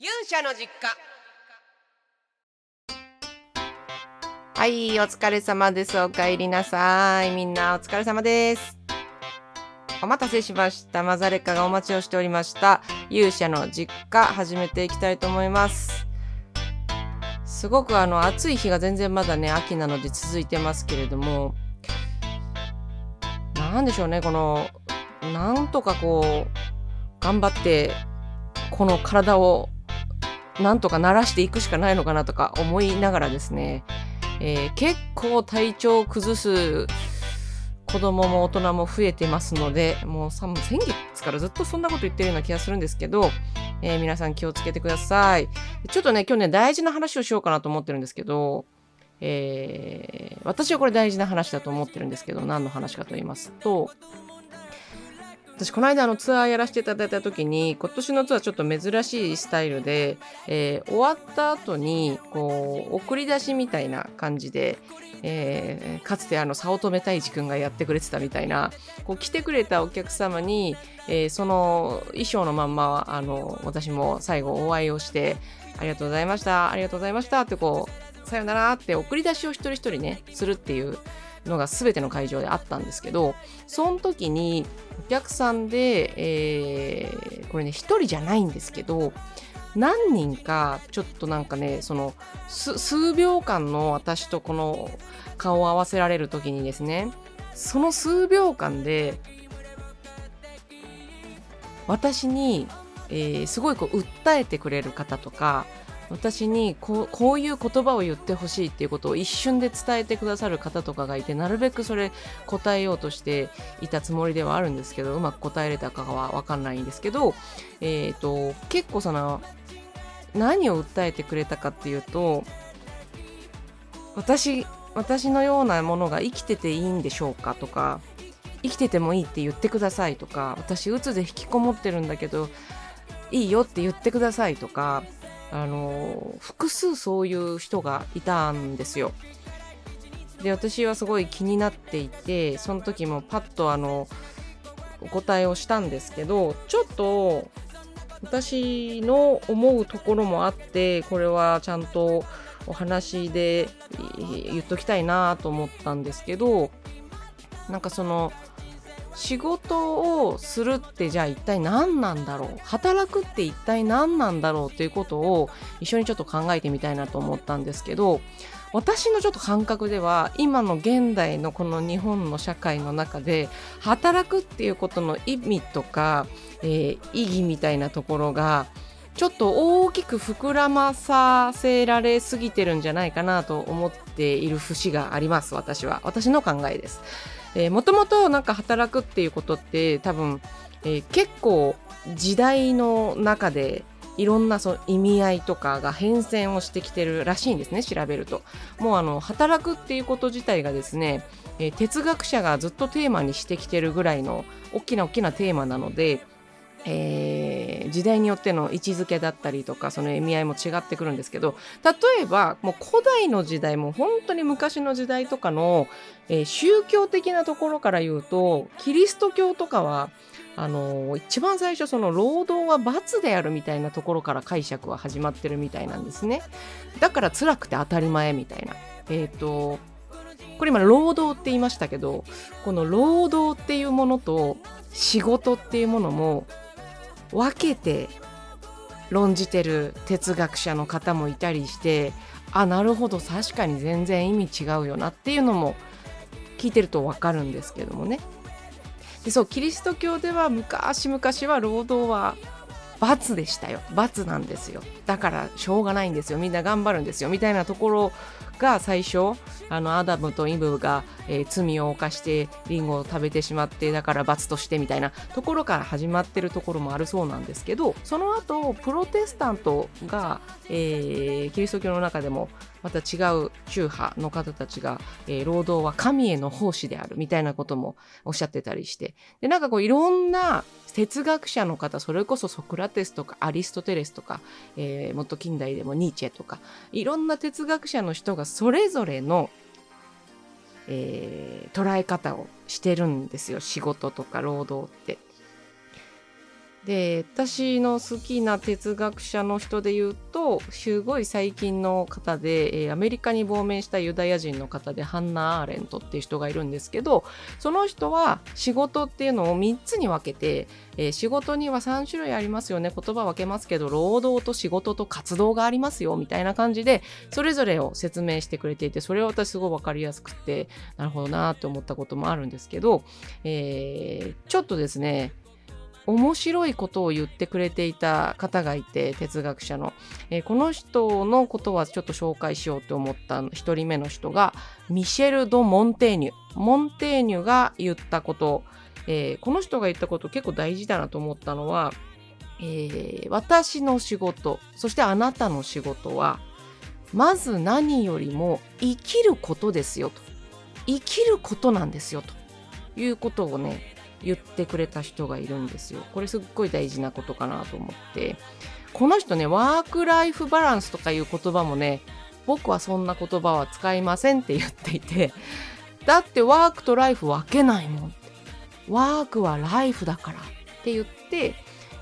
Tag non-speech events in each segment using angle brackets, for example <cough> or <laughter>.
勇者の実家はい、お疲れ様です。お帰りなさい。みんなお疲れ様です。お待たせしました。マザレカがお待ちをしておりました。勇者の実家、始めていきたいと思います。すごくあの、暑い日が全然まだね、秋なので続いてますけれども、なんでしょうね、この、なんとかこう、頑張って、この体を、なんとか慣らしていくしかないのかなとか思いながらですね、えー結構体調を崩す子供も大人も増えてますので、もう先月からずっとそんなこと言ってるような気がするんですけど、えー皆さん気をつけてください。ちょっとね、今日ね、大事な話をしようかなと思ってるんですけど、えー私はこれ大事な話だと思ってるんですけど、何の話かと言いますと、私この間あのツアーやらせていただいた時に今年のツアーちょっと珍しいスタイルで、えー終わった後にこう送り出しみたいな感じで、えーかつてあの早乙女太一くんがやってくれてたみたいなこう来てくれたお客様に、えーその衣装のまんまあの私も最後お会いをしてありがとうございましたありがとうございましたってこうさよならって送り出しを一人一人ねするっていうのが全ての会場であったんですけどその時にお客さんで、えーこれね一人じゃないんですけど何人かちょっとなんかねその数秒間の私とこの顔を合わせられる時にですねその数秒間で私に、えーすごいこう訴えてくれる方とか私にこうこういう言葉を言ってほしいっていうことを一瞬で伝えてくださる方とかがいてなるべくそれ答えようとしていたつもりではあるんですけどうまく答えれたかは分かんないんですけど、えー、と結構その何を訴えてくれたかっていうと私私のようなものが生きてていいんでしょうかとか生きててもいいって言ってくださいとか私うつで引きこもってるんだけどいいよって言ってくださいとかあの複数そういう人がいたんですよ。で私はすごい気になっていてその時もパッとあのお答えをしたんですけどちょっと私の思うところもあってこれはちゃんとお話で言っときたいなと思ったんですけどなんかその仕事をするってじゃあ一体何なんだろう？働くって一体何なんだろう？ということを一緒にちょっと考えてみたいなと思ったんですけど私のちょっと感覚では今の現代のこの日本の社会の中で働くっていうことの意味とか、えー意義みたいなところがちょっと大きく膨らまさせられすぎてるんじゃないかなと思っている節があります私は私の考えです。えー、もともとなんか働くっていうことって多分、えー結構時代の中でいろんなその意味合いとかが変遷をしてきてるらしいんですね調べると。もうあの働くっていうこと自体がですね、えー哲学者がずっとテーマにしてきてるぐらいの大きな大きなテーマなので、えー時代によっての位置づけだったりとかその意味合いも違ってくるんですけど例えばもう古代の時代も本当に昔の時代とかの、えー宗教的なところから言うとキリスト教とかはあのー一番最初その労働は罰であるみたいなところから解釈は始まってるみたいなんですね。だから辛くて当たり前みたいな。えっ、とこれ今労働って言いましたけどこの労働っていうものと仕事っていうものも分けて論じてる哲学者の方もいたりしてあなるほど確かに全然意味違うよなっていうのも聞いてると分かるんですけどもね。でそうキリスト教では昔々は労働は罰でしたよ。罰なんですよ。だからしょうがないんですよ。みんな頑張るんですよ。みたいなところが最初あのアダムとイブが、えー罪を犯してリンゴを食べてしまってだから罰としてみたいなところから始まってるところもあるそうなんですけどその後プロテスタントが、えーキリスト教の中でもまた違う宗派の方たちが、えー労働は神への奉仕であるみたいなこともおっしゃってたりしてでなんかこういろんな哲学者の方それこそソクラテスとかアリストテレスとか、えーもっと近代でもニーチェとかいろんな哲学者の人がそれぞれの、えー捉え方をしてるんですよ仕事とか労働って。で私の好きな哲学者の人で言うとすごい最近の方で、えー、アメリカに亡命したユダヤ人の方でハンナ・アーレントっていう人がいるんですけどその人は仕事っていうのを3つに分けて、えー、仕事には3種類ありますよね。言葉分けますけど労働と仕事と活動がありますよみたいな感じでそれぞれを説明してくれていてそれは私すごい分かりやすくてなるほどなって思ったこともあるんですけど、えー、ちょっとですね面白いことを言ってくれていた方がいて哲学者の、えー、この人のことはちょっと紹介しようと思った1人目の人がミシェル・ド・モンテーニュ。モンテーニュが言ったこと、えー、この人が言ったこと結構大事だなと思ったのは、えー、私の仕事そしてあなたの仕事はまず何よりも生きることですよと。生きることなんですよと。いうことをね言ってくれた人がいるんですよ。これすっごい大事なことかなと思って。この人ね、ワークライフバランスとかいう言葉もね、僕はそんな言葉は使いませんって言っていて、だってワークとライフ分けないもん。ワークはライフだからって言って、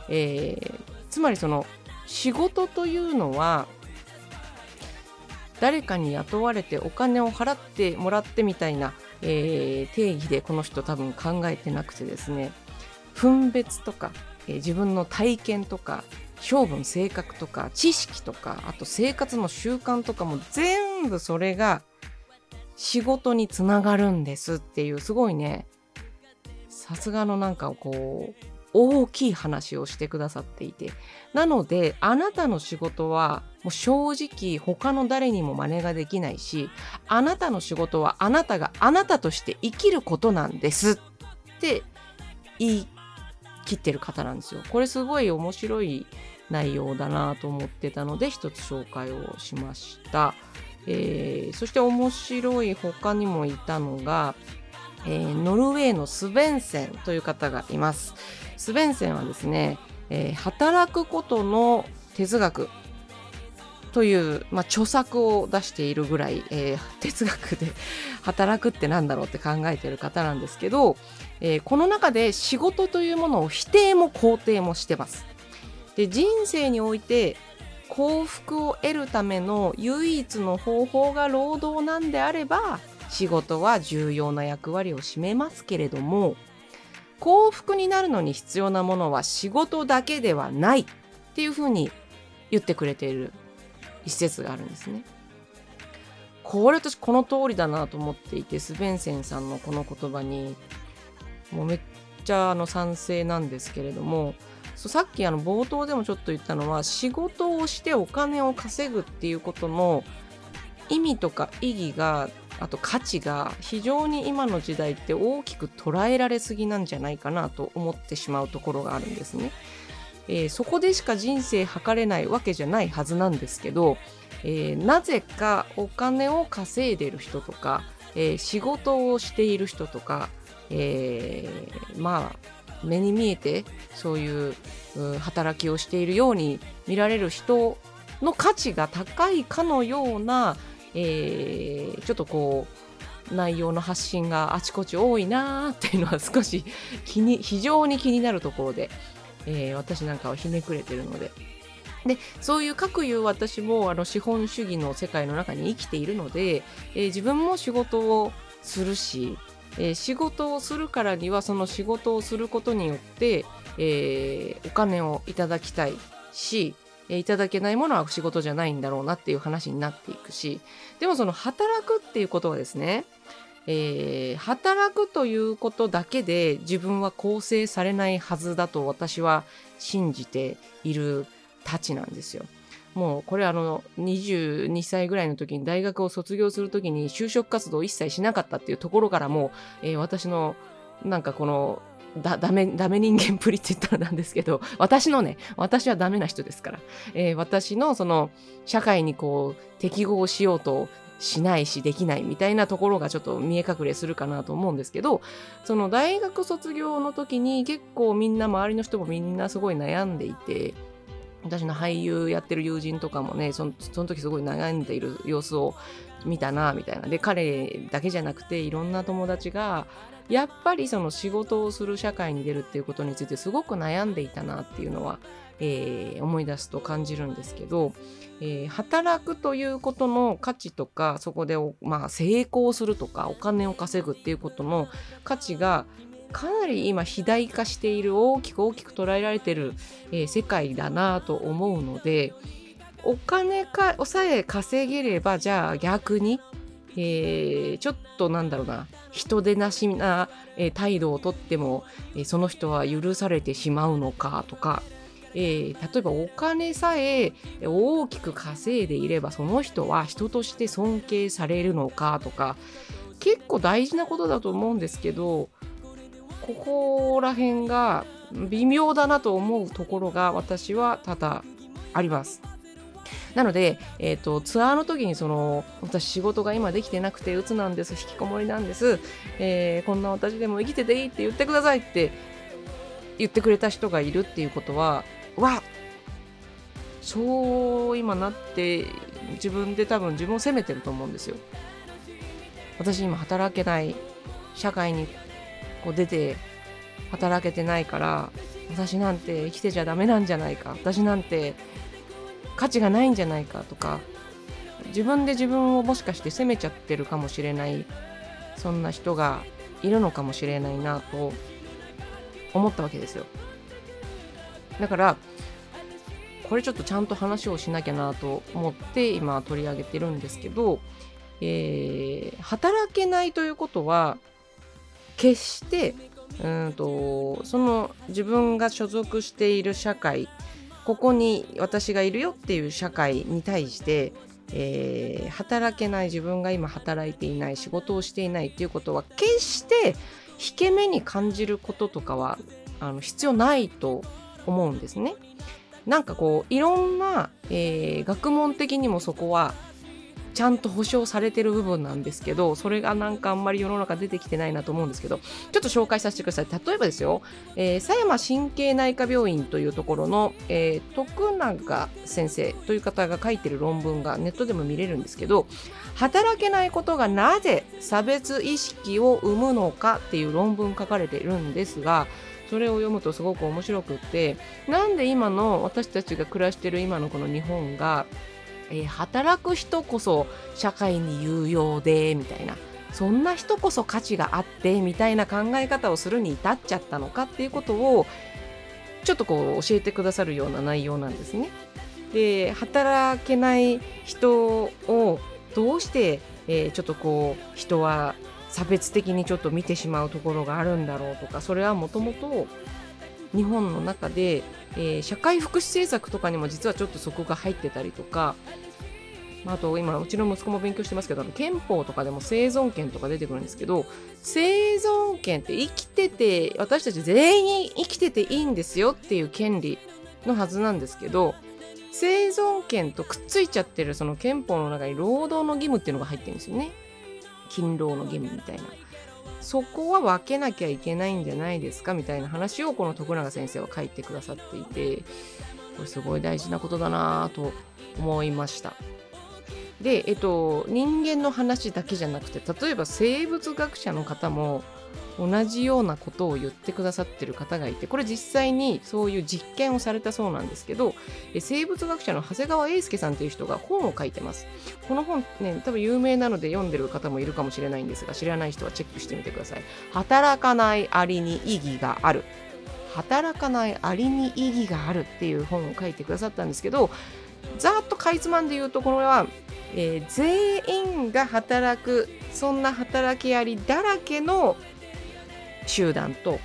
えー、つまりその仕事というのは誰かに雇われてお金を払ってもらってみたいなえー、定義でこの人多分考えてなくてですね分別とか、えー、自分の体験とか性分性格とか知識とかあと生活の習慣とかも全部それが仕事につながるんですっていうすごいねさすがのなんかこう大きい話をしてくださっていて。なのであなたの仕事はもう正直他の誰にも真似ができないしあなたの仕事はあなたがあなたとして生きることなんですって言い切ってる方なんですよ。これすごい面白い内容だなと思ってたので一つ紹介をしました。えー、そして面白い他にもいたのが、えー、ノルウェーのスベンセンという方がいます。スベンセンはですね、えー、働くことの哲学という、まあ、著作を出しているぐらい、えー、哲学で <laughs> 働くって何だろうって考えてる方なんですけど、えー、この中で仕事というものを否定も肯定もしてます。で人生において幸福を得るための唯一の方法が労働なんであれば仕事は重要な役割を占めますけれども幸福になるのに必要なものは仕事だけではないっていうふうに言ってくれている一節があるんですね。これ私この通りだなと思っていてスベンセンさんのこの言葉にもうめっちゃあの賛成なんですけれどもそうさっきあの冒頭でもちょっと言ったのは仕事をしてお金を稼ぐっていうことの意味とか意義があと価値が非常に今の時代って大きく捉えられすぎなんじゃないかなと思ってしまうところがあるんですね。えー、そこでしか人生測れないわけじゃないはずなんですけど、えー、なぜかお金を稼いでる人とか、えー、仕事をしている人とか、えまあ目に見えてそういう働きをしているように見られる人の価値が高いかのようなえー、ちょっとこう内容の発信があちこち多いなーっていうのは少し気に非常に気になるところで、えー、私なんかはひねくれてるので。でそういう各いう私もあの資本主義の世界の中に生きているので、えー、自分も仕事をするし、えー、仕事をするからにはその仕事をすることによって、えー、お金をいただきたいし、えいただけないものは仕事じゃないんだろうなっていう話になっていくしでもその働くっていうことはですね、えー、働くということだけで自分は構成されないはずだと私は信じているたちなんですよ。もうこれあの22歳ぐらいの時に大学を卒業する時に就職活動を一切しなかったっていうところからも、えー、私のなんかこのだ、ダメ、ダメ人間プリって言ったらなんですけど、私のね、私はダメな人ですから、えー、私のその、社会にこう、適合しようとしないし、できないみたいなところがちょっと見え隠れするかなと思うんですけど、その大学卒業の時に結構みんな、周りの人もみんなすごい悩んでいて、私の俳優やってる友人とかもねそのその時すごい悩んでいる様子を見たなみたいな。で彼だけじゃなくていろんな友達がやっぱりその仕事をする社会に出るっていうことについてすごく悩んでいたなっていうのは、えー、思い出すと感じるんですけど、えー、働くということの価値とかそこで、まあ、成功するとかお金を稼ぐっていうことの価値がかなり今肥大化している大きく大きく捉えられてる、えー、世界だなと思うのでお金かさえ稼げればじゃあ逆に、えー、ちょっとなんだろうな人でなしな、え、態度をとっても、え、その人は許されてしまうのかとか、えー、例えばお金さえ大きく稼いでいればその人は人として尊敬されるのかとか結構大事なことだと思うんですけどここら辺が微妙だなと思うところが私は多々あります。なので、えーと、ツアーの時にその私仕事が今できてなくて鬱なんです引きこもりなんです、えー、こんな私でも生きてていいって言ってくださいって言ってくれた人がいるっていうことはわそう今なって自分で多分自分を責めてると思うんですよ。私今働けない社会にこう出て働けてないから私なんて生きてちゃダメなんじゃないか私なんて価値がないんじゃないかとか自分で自分をもしかして責めちゃってるかもしれないそんな人がいるのかもしれないなと思ったわけですよだからこれちょっとちゃんと話をしなきゃなと思って今取り上げてるんですけど、えー、働けないということは決してうんとその自分が所属している社会ここに私がいるよっていう社会に対して、えー、働けない自分が今働いていない仕事をしていないっていうことは決して引け目に感じることとかはあの必要ないと思うんですね。なんかこういろんな、えー、学問的にもそこはちゃんと保証されてる部分なんですけどそれがなんかあんまり世の中出てきてないなと思うんですけどちょっと紹介させてください例えばですよ、えー、狭山神経内科病院というところの、えー、徳永先生という方が書いてる論文がネットでも見れるんですけど働けないことがなぜ差別意識を生むのかっていう論文書かれているんですがそれを読むとすごく面白くってなんで今の私たちが暮らしてる今のこの日本がえー、働く人こそ社会に有用でみたいなそんな人こそ価値があってみたいな考え方をするに至っちゃったのかっていうことをちょっとこう教えてくださるような内容なんですね。で働けない人をどうして、えー、ちょっとこう人は差別的にちょっと見てしまうところがあるんだろうとかそれはもともと日本の中で、えー、社会福祉政策とかにも実はちょっとそこが入ってたりとかまあと今うちの息子も勉強してますけど憲法とかでも生存権とか出てくるんですけど生存権って生きてて私たち全員生きてていいんですよっていう権利のはずなんですけど生存権とくっついちゃってるその憲法の中に労働の義務っていうのが入ってるんですよね。勤労の義務みたいなそこは分けなきゃいけないんじゃないですかみたいな話をこの徳永先生は書いてくださっていてこれすごい大事なことだなと思いました。で、えっと、人間の話だけじゃなくて例えば生物学者の方も同じようなことを言ってくださってる方がいてこれ実際にそういう実験をされたそうなんですけど生物学者の長谷川英介さんという人が本を書いてます。この本ね多分有名なので読んでる方もいるかもしれないんですが知らない人はチェックしてみてください。働かないアリに意義がある。働かないアリに意義があるっていう本を書いてくださったんですけどざっとかいつまんで言うとこれはえー、全員が働くそんな働きありだらけの集団と、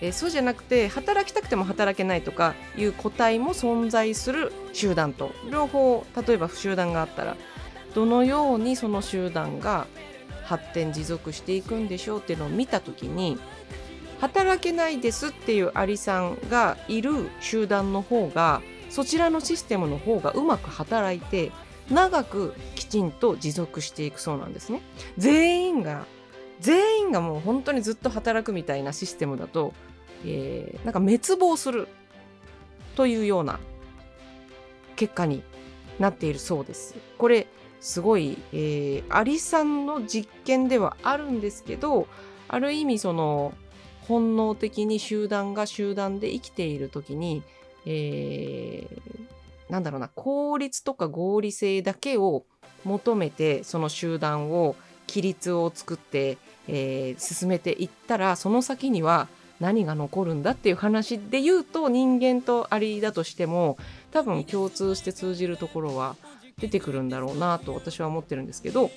えー、そうじゃなくて働きたくても働けないとかいう個体も存在する集団と両方例えば集団があったらどのようにその集団が発展持続していくんでしょうっていうのを見た時に働けないですっていうアリさんがいる集団の方がそちらのシステムの方がうまく働いて長くきちんと持続していくそうなんですね。全員が全員がもう本当にずっと働くみたいなシステムだと、えー、なんか滅亡するというような結果になっているそうです。これすごい、えー、アリさんの実験ではあるんですけどある意味その本能的に集団が集団で生きている時に、えー、なんだろうな効率とか合理性だけを求めてその集団を規律を作って、えー、進めていったらその先には何が残るんだっていう話で言うと人間とアリだとしても多分共通して通じるところは出てくるんだろうなと私は思ってるんですけど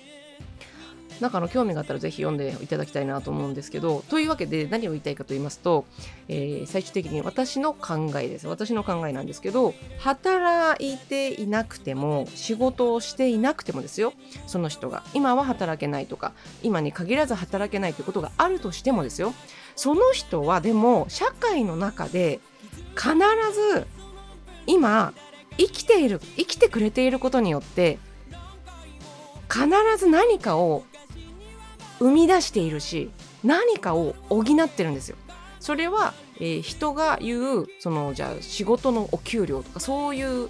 なんかの興味があったらぜひ読んでいただきたいなと思うんですけどというわけで何を言いたいかと言いますと、えー、最終的に私の考えです。私の考えなんですけど働いていなくても仕事をしていなくてもですよ。その人が。今は働けないとか今に限らず働けないということがあるとしてもですよ。その人はでも社会の中で必ず今生きている生きてくれていることによって必ず何かを生み出しているし何かを補ってるんですよ。それは、えー、人が言うそのじゃあ仕事のお給料とかそういう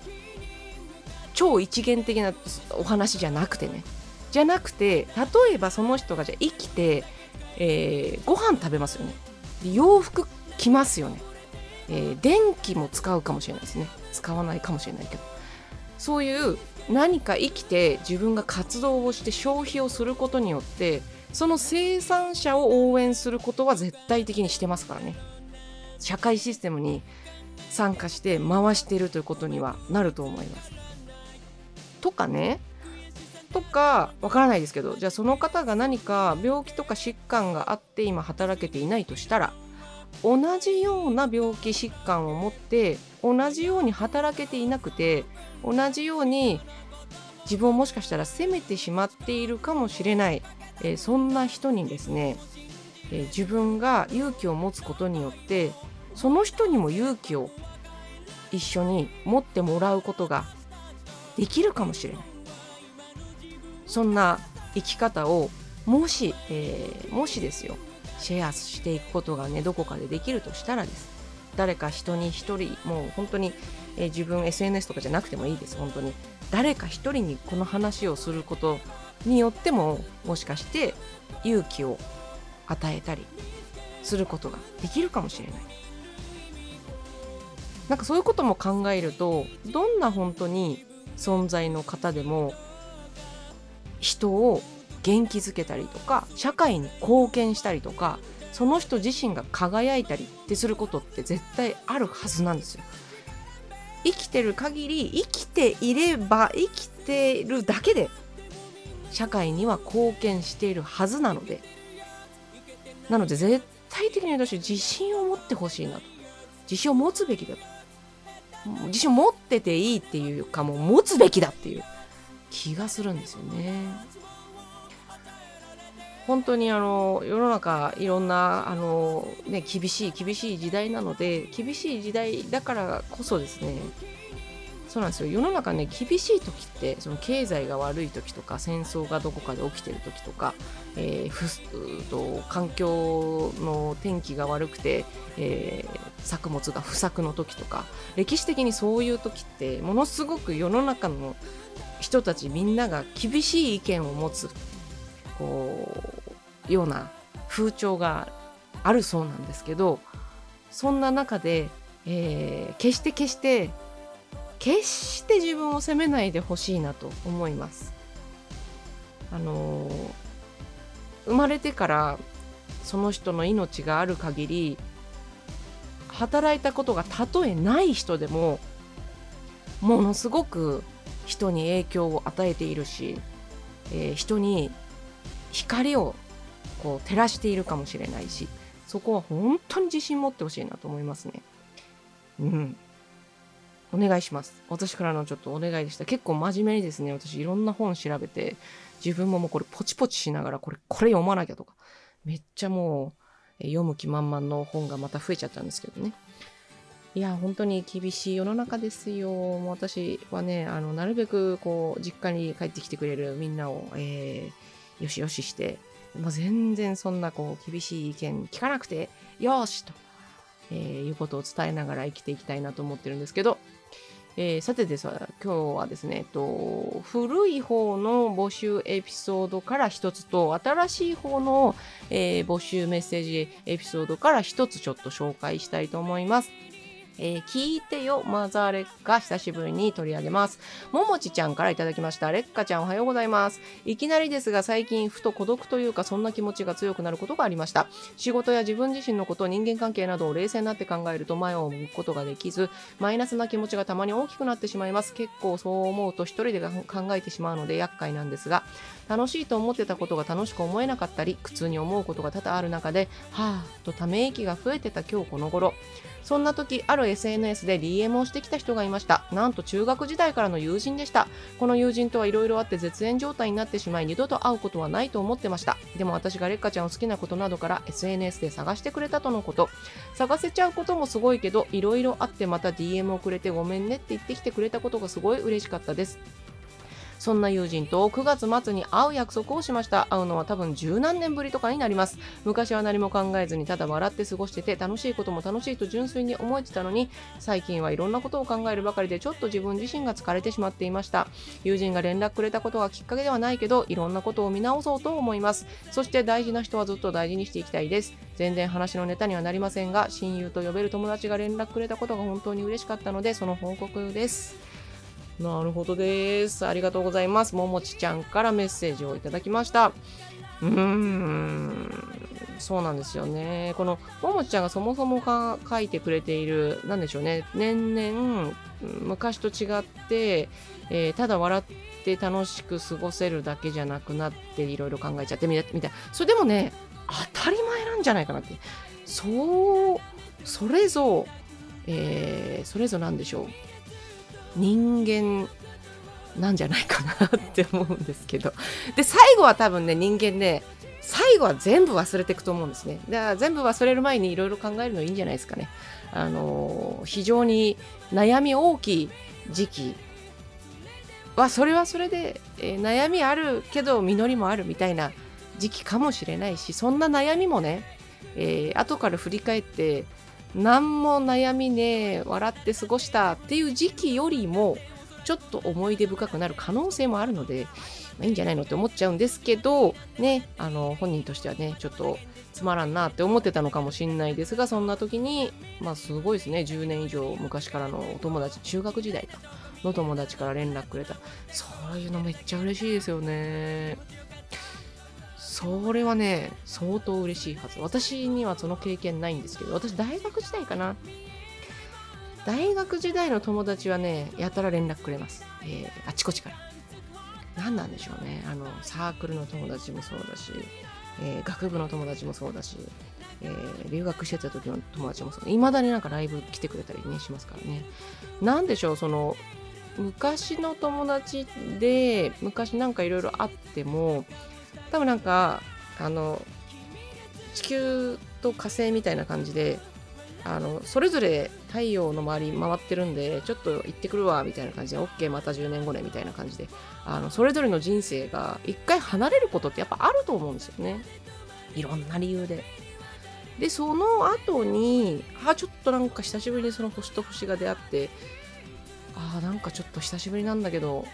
超一元的なお話じゃなくてね。じゃなくて例えばその人がじゃあ生きて、えー、ご飯食べますよね。洋服着ますよね、えー、電気も使うかもしれないですね。使わないかもしれないけど。そういう何か生きて自分が活動をして消費をすることによってその生産者を応援することは絶対的にしてますからね。社会システムに参加して回しているということにはなると思います。とかね。とかわからないですけどじゃあその方が何か病気とか疾患があって今働けていないとしたら同じような病気疾患を持って同じように働けていなくて同じように自分をもしかしたら責めてしまっているかもしれない。えー、そんな人にですね、えー、自分が勇気を持つことによってその人にも勇気を一緒に持ってもらうことができるかもしれない。そんな生き方をもし、えー、もしですよシェアしていくことがねどこかでできるとしたらです。誰か人に一人もう本当に、えー、自分 SNS とかじゃなくてもいいです本当に。誰か一人にこの話をすることによってももしかして勇気を与えたりすることができるかもしれない。なんかそういうことも考えるとどんな本当に存在の方でも人を元気づけたりとか社会に貢献したりとかその人自身が輝いたりってすることって絶対あるはずなんですよ。生きてる限り生きていれば生きてるだけで社会には貢献しているはずなのでなので絶対的に私自信を持ってほしいなと。自信を持つべきだと。自信を持ってていいっていうかもう持つべきだっていう。気がするんですよね。本当にあの世の中いろんなあの、ね、厳しい厳しい時代なので厳しい時代だからこそですねそうなんですよ。世の中ね厳しい時ってその経済が悪い時とか戦争がどこかで起きてる時とか、えー、ふと環境の天気が悪くて、えー、作物が不作の時とか歴史的にそういう時ってものすごく世の中の人たちみんなが厳しい意見を持つこうような風潮があるそうなんですけどそんな中で、えー、決して決して決して自分を責めないでほしいなと思います。あの、生まれてからその人の命がある限り働いたことがたとえない人でもものすごく人に影響を与えているし、えー、人に光をこう照らしているかもしれないしそこは本当に自信持ってほしいなと思いますね。うん。お願いします。私からのちょっとお願いでした。結構真面目にですね、私いろんな本調べて、自分ももうこれポチポチしながら、これ、これ読まなきゃとか、めっちゃもう、読む気満々の本がまた増えちゃったんですけどね。いや、本当に厳しい世の中ですよ。もう私はね、あの、なるべくこう、実家に帰ってきてくれるみんなを、えー、よしよしして、もう全然そんなこう、厳しい意見聞かなくて、よしと、えー、いうことを伝えながら生きていきたいなと思ってるんですけど、えー、さてです今日はですね、えっと、古い方の募集エピソードから一つと、新しい方の、えー、募集メッセージエピソードから一つちょっと紹介したいと思います。えー、聞いてよ、マザーレッカ、久しぶりに取り上げます。ももちちゃんからいただきました。レッカちゃんおはようございます。いきなりですが、最近ふと孤独というか、そんな気持ちが強くなることがありました。仕事や自分自身のこと、人間関係などを冷静になって考えると前を向くことができず、マイナスな気持ちがたまに大きくなってしまいます。結構そう思うと一人で考えてしまうので厄介なんですが、楽しいと思ってたことが楽しく思えなかったり、苦痛に思うことが多々ある中で、はぁとため息が増えてた今日この頃、そんな時、ある SNS で DM をしてきた人がいました。なんと中学時代からの友人でした。この友人とはいろいろあって絶縁状態になってしまい、二度と会うことはないと思ってました。でも私がレッカちゃんを好きなことなどから SNS で探してくれたとのこと。探せちゃうこともすごいけど、いろいろあってまた DM をくれてごめんねって言ってきてくれたことがすごい嬉しかったです。そんな友人と9月末に会う約束をしました。会うのは多分十何年ぶりとかになります。昔は何も考えずにただ笑って過ごしてて楽しいことも楽しいと純粋に思えてたのに、最近はいろんなことを考えるばかりでちょっと自分自身が疲れてしまっていました。友人が連絡くれたことがきっかけではないけど、いろんなことを見直そうと思います。そして大事な人はずっと大事にしていきたいです。全然話のネタにはなりませんが、親友と呼べる友達が連絡くれたことが本当に嬉しかったので、その報告です。なるほどです。ありがとうございます。ももちちゃんからメッセージをいただきました。うーん、そうなんですよね。この、ももちちゃんがそもそもか書いてくれている、なんでしょうね。年々、昔と違って、えー、ただ笑って楽しく過ごせるだけじゃなくなっていろいろ考えちゃってみたいな。それでもね、当たり前なんじゃないかなって。そう、それぞ、えー、それぞなんでしょう。人間なんじゃないかなって思うんですけど。で最後は多分ね人間ね最後は全部忘れていくと思うんですね。だから全部忘れる前にいろいろ考えるのいいんじゃないですかね。あの非常に悩み大きい時期はそれはそれで、えー、悩みあるけど実りもあるみたいな時期かもしれないしそんな悩みもね、えー、後から振り返って何も悩みね笑って過ごしたっていう時期よりもちょっと思い出深くなる可能性もあるので、まあ、いいんじゃないのって思っちゃうんですけどねあの本人としてはねちょっとつまらんなって思ってたのかもしんないですがそんな時にまあすごいですね10年以上昔からのお友達中学時代の友達から連絡くれた。そういうのめっちゃ嬉しいですよね。それはね、相当嬉しいはず。私にはその経験ないんですけど、私大学時代かな。大学時代の友達はね、やたら連絡くれます。えー、あちこちから。何なんでしょうね。あの、サークルの友達もそうだし、えー、学部の友達もそうだし、えー、留学してた時の友達もそう。いまだになんかライブ来てくれたりね、しますからね。なんでしょう、その、昔の友達で、昔なんかいろいろあっても、多分なんかあの地球と火星みたいな感じであのそれぞれ太陽の周り回ってるんでちょっと行ってくるわみたいな感じで OK また10年後ねみたいな感じであのそれぞれの人生が一回離れることってやっぱあると思うんですよね。いろんな理由で。でその後にあちょっとなんか久しぶりにその星と星が出会ってあなんかちょっと久しぶりなんだけど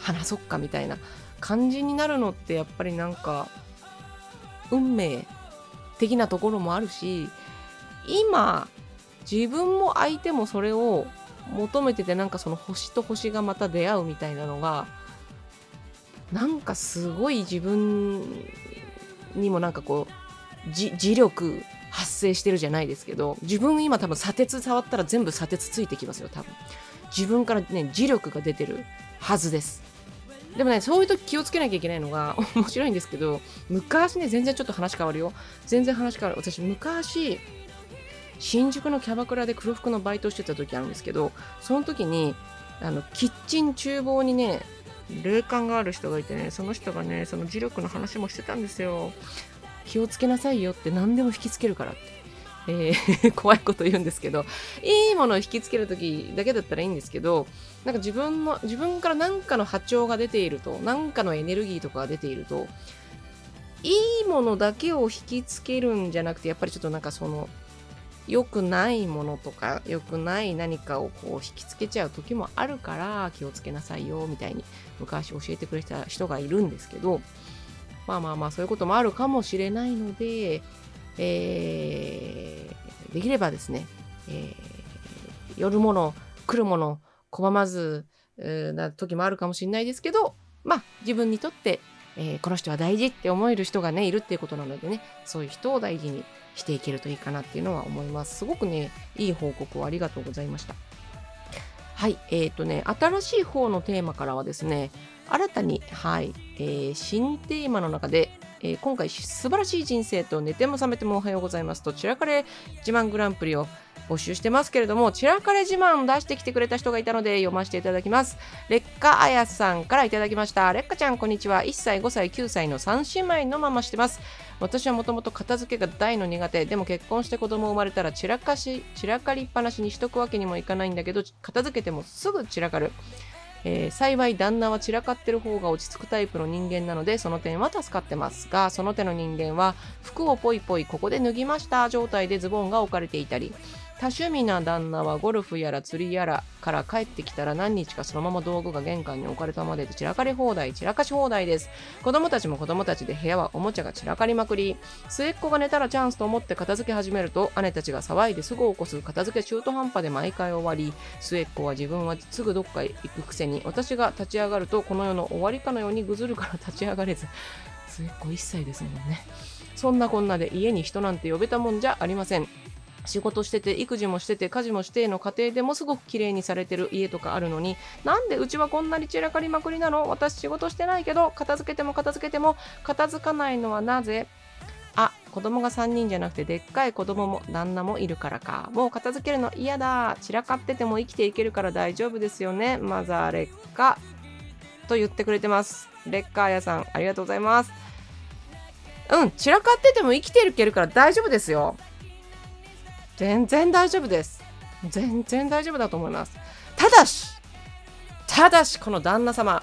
話そっかみたいな。感じになるのってやっぱりなんか運命的なところもあるし今自分も相手もそれを求めててなんかその星と星がまた出会うみたいなのがなんかすごい自分にもなんかこう磁力発生してるじゃないですけど自分今多分砂鉄触ったら全部砂鉄ついてきますよ多分。自分からね磁力が出てるはずです。でもね、そういう時気をつけなきゃいけないのが <laughs> 面白いんですけど、昔ね、全然ちょっと話変わるよ。全然話変わる。私、昔、新宿のキャバクラで黒服のバイトしてた時あるんですけど、その時に、あの、キッチン厨房にね、霊感がある人がいてね、その人がね、その磁力の話もしてたんですよ。気をつけなさいよって何でも引きつけるからって。えー、<laughs> 怖いこと言うんですけど、いいものを引きつけるときだけだったらいいんですけど、なんか自分の、自分から何かの波長が出ていると、何かのエネルギーとかが出ていると、いいものだけを引きつけるんじゃなくて、やっぱりちょっとなんかその、良くないものとか良くない何かをこう引きつけちゃう時もあるから気をつけなさいよみたいに昔教えてくれた人がいるんですけどまあまあまあそういうこともあるかもしれないので、えー、できればですね、えー、夜もの来るもの拒まずな時もあるかもしれないですけどまあ自分にとってえー、この人は大事って思える人がねいるっていうことなのでねそういう人を大事にしていけるといいかなっていうのは思います。すごくね、いい報告をありがとうございました。はい、えっ、ー、とね、新しい方のテーマからはですね、新たに、はい、えー、新テーマの中で、えー、今回素晴らしい人生と寝ても覚めてもおはようございますと、散らかれ自慢グランプリを募集してますけれども、散らかれ自慢を出してきてくれた人がいたので読ませていただきます。劣化あやさんからいただきました。劣化ちゃん、こんにちは。1歳、5歳、9歳の3姉妹のまましてます。私はもともと片付けが大の苦手。でも結婚して子供生まれたら散らかし、散らかりっぱなしにしとくわけにもいかないんだけど、片付けてもすぐ散らかる。えー、幸い旦那は散らかってる方が落ち着くタイプの人間なのでその点は助かってますがその手の人間は服をポイポイここで脱ぎました状態でズボンが置かれていたり多趣味な旦那はゴルフやら釣りやらから帰ってきたら何日かそのまま道具が玄関に置かれたままで散らかり放題、散らかし放題です。子供たちも子供たちで部屋はおもちゃが散らかりまくり。末っ子が寝たらチャンスと思って片付け始めると姉たちが騒いですぐ起こす片付け中途半端で毎回終わり、末っ子は自分はすぐどっか行くくせに私が立ち上がるとこの世の終わりかのようにぐずるから立ち上がれず、末っ子1歳ですもんね。そんなこんなで家に人なんて呼べたもんじゃありません。仕事してて育児もしてて家事もしての家庭でもすごく綺麗にされてる家とかあるのになんでうちはこんなに散らかりまくりなの？私仕事してないけど片付けても片付けても片付かないのはなぜ？あ子供が3人じゃなくてでっかい子供も旦那もいるからか。もう片付けるの嫌だ。散らかってても生きていけるから大丈夫ですよね。マザー劣化と言ってくれてます。劣化あやさんありがとうございます。うん散らかってても生きていけるから大丈夫ですよ。全然大丈夫です。全然大丈夫だと思います。ただし、ただし、この旦那様、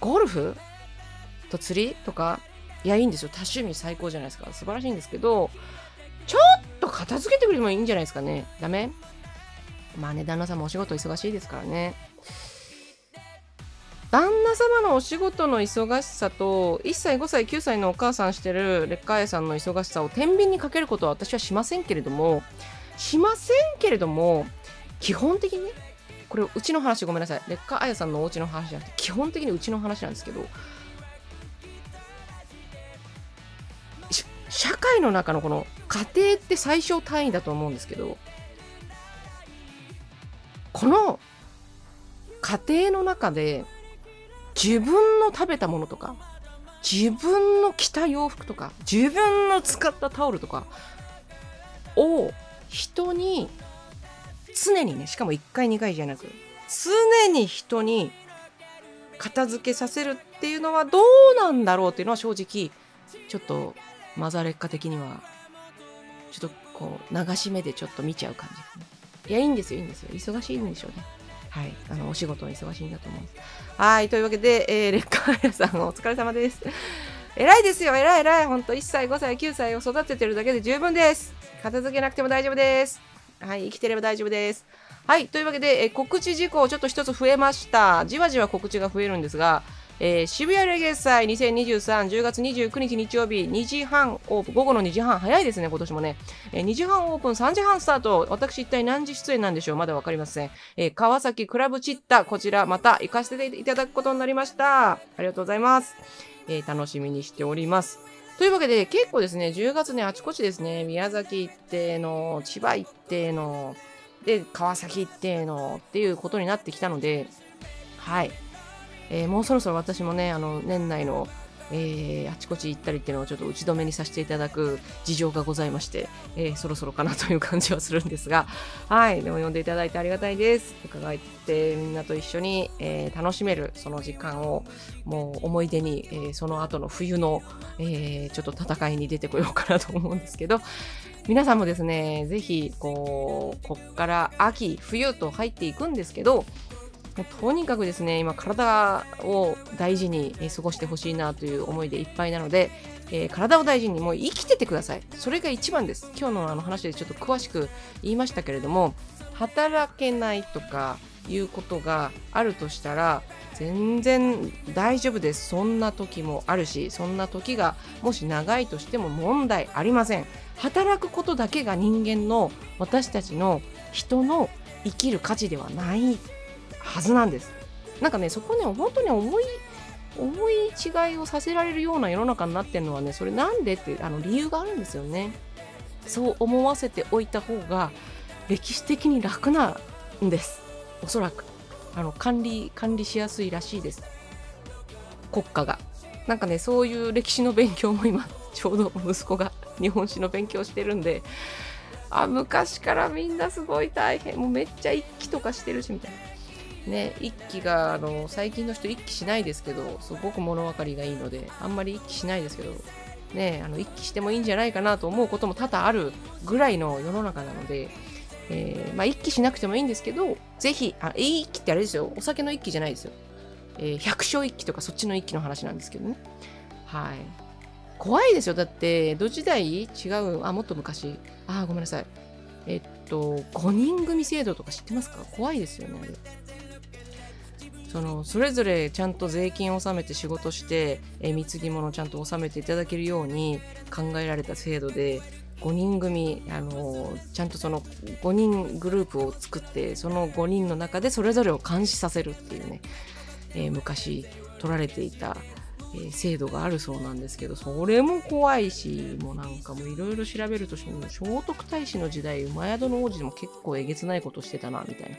ゴルフ？と釣り？とか、いや、いいんですよ。多趣味最高じゃないですか。素晴らしいんですけど、ちょっと片付けてくれてもいいんじゃないですかね。ダメ？まあね、旦那様お仕事忙しいですからね。旦那様のお仕事の忙しさと1歳5歳9歳のお母さんしてるレッカー屋さんの忙しさを天秤にかけることは私はしませんけれどもしませんけれども基本的にねこれうちの話ごめんなさい。レッカーあやさんのお家の話じゃなくて基本的にうちの話なんですけど社会の中のこの家庭って最小単位だと思うんですけどこの家庭の中で自分の食べたものとか自分の着た洋服とか自分の使ったタオルとかを人に常にねしかも1回2回じゃなく常に人に片付けさせるっていうのはどうなんだろうっていうのは正直ちょっとマザレッカ的にはちょっとこう流し目でちょっと見ちゃう感じ、ねいやいいんですよいいんですよ。忙しいんでしょうね。はい、あのお仕事忙しいんだと思います。はい、というわけで、えー、レッカーラさんお疲れ様です。偉いですよ、偉い偉い。ほんと、1歳、5歳、9歳を育ててるだけで十分です。片付けなくても大丈夫です。はい、生きてれば大丈夫です。はい、というわけで、え告知事項ちょっと一つ増えました。じわじわ告知が増えるんですが、えー、渋谷レゲエ祭2023、10月29日日曜日、2時半オープン、午後の2時半、早いですね、今年もね。えー、2時半オープン、3時半スタート。私一体何時出演なんでしょう？まだわかりません。えー、川崎クラブチッタ、こちらまた行かせていただくことになりました。ありがとうございます。えー、楽しみにしております。というわけで、結構ですね、10月ね、あちこちですね、宮崎行っての、千葉行っての、で、川崎行ってのっていうことになってきたので、はい。えー、もうそろそろ私もね、あの、年内の、えー、あちこち行ったりっていうのをちょっと打ち止めにさせていただく事情がございまして、えー、そろそろかなという感じはするんですが、<laughs> はい、でも呼んでいただいてありがたいです。伺ってみんなと一緒に、え、楽しめるその時間をもう思い出に、え、その後の冬の、え、ちょっと戦いに出てこようかなと思うんですけど、皆さんもですね、ぜひ、こう、こっから秋、冬と入っていくんですけど、もうとにかくですね、今体を大事に過ごしてほしいなという思いでいっぱいなので、えー、体を大事にもう生きててください。それが一番です。今日のあの話でちょっと詳しく言いましたけれども働けないとかいうことがあるとしたら全然大丈夫です。そんな時もあるしそんな時がもし長いとしても問題ありません。働くことだけが人間の私たちの人の生きる価値ではない。はずなんです。なんかねそこね本当に思い思い違いをさせられるような世の中になってるのはねそれなんでってあの理由があるんですよね。そう思わせておいた方が歴史的に楽なんです。おそらく。あの管理管理しやすいらしいです。国家が。なんかねそういう歴史の勉強も今 <laughs> ちょうど息子が日本史の勉強してるんであ昔からみんなすごい大変。もうめっちゃ一揆とかしてるしみたいな。ね、一揆があの最近の人一揆しないですけどすごく物分かりがいいのであんまり一揆しないですけど、ね、あの一揆してもいいんじゃないかなと思うことも多々あるぐらいの世の中なので、えー、まあ、一揆しなくてもいいんですけどぜひあ一揆ってあれですよ。お酒の一揆じゃないですよ、えー、百姓一揆とかそっちの一揆の話なんですけどね。はい。怖いですよ。だって江戸時代違う。あもっと昔。あごめんなさい。えっと5人組制度とか知ってますか？怖いですよねあれ。そのそれぞれちゃんと税金を納めて仕事して貢ぎ物をちゃんと納めていただけるように考えられた制度で5人組あのちゃんとその5人グループを作ってその5人の中でそれぞれを監視させるっていうね、えー、昔取られていた、制度があるそうなんですけどそれも怖いしもうなんかもういろいろ調べると聖徳太子の時代馬宿の王子でも結構えげつないことしてたなみたいな。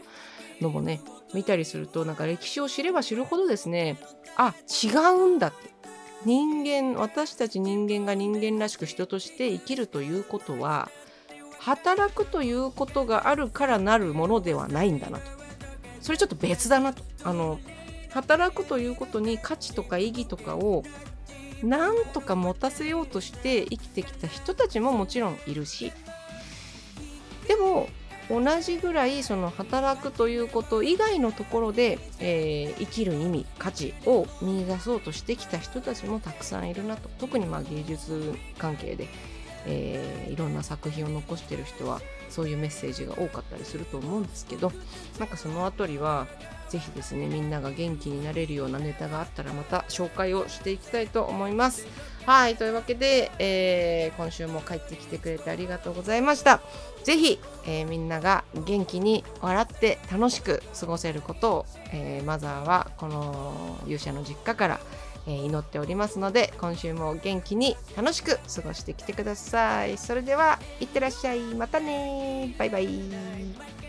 のもね見たりするとなんか歴史を知れば知るほどですねあ違うんだって。人間私たち人間が人間らしく人として生きるということは働くということがあるからなるものではないんだなと。それちょっと別だなと。あの働くということに価値とか意義とかをなんとか持たせようとして生きてきた人たちももちろんいるし。でも同じぐらいその働くということ以外のところで、えー、生きる意味価値を見出そうとしてきた人たちもたくさんいるなと特にまあ芸術関係で、えー、いろんな作品を残してる人はそういうメッセージが多かったりすると思うんですけどなんかそのあたりはぜひですねみんなが元気になれるようなネタがあったらまた紹介をしていきたいと思います。はいというわけで、えー、今週も帰ってきてくれてありがとうございました。ぜひ、えー、みんなが元気に笑って楽しく過ごせることを、えー、マザーはこの勇者の実家から、えー、祈っておりますので今週も元気に楽しく過ごしてきてください。それではいってらっしゃい。またねバイバイ。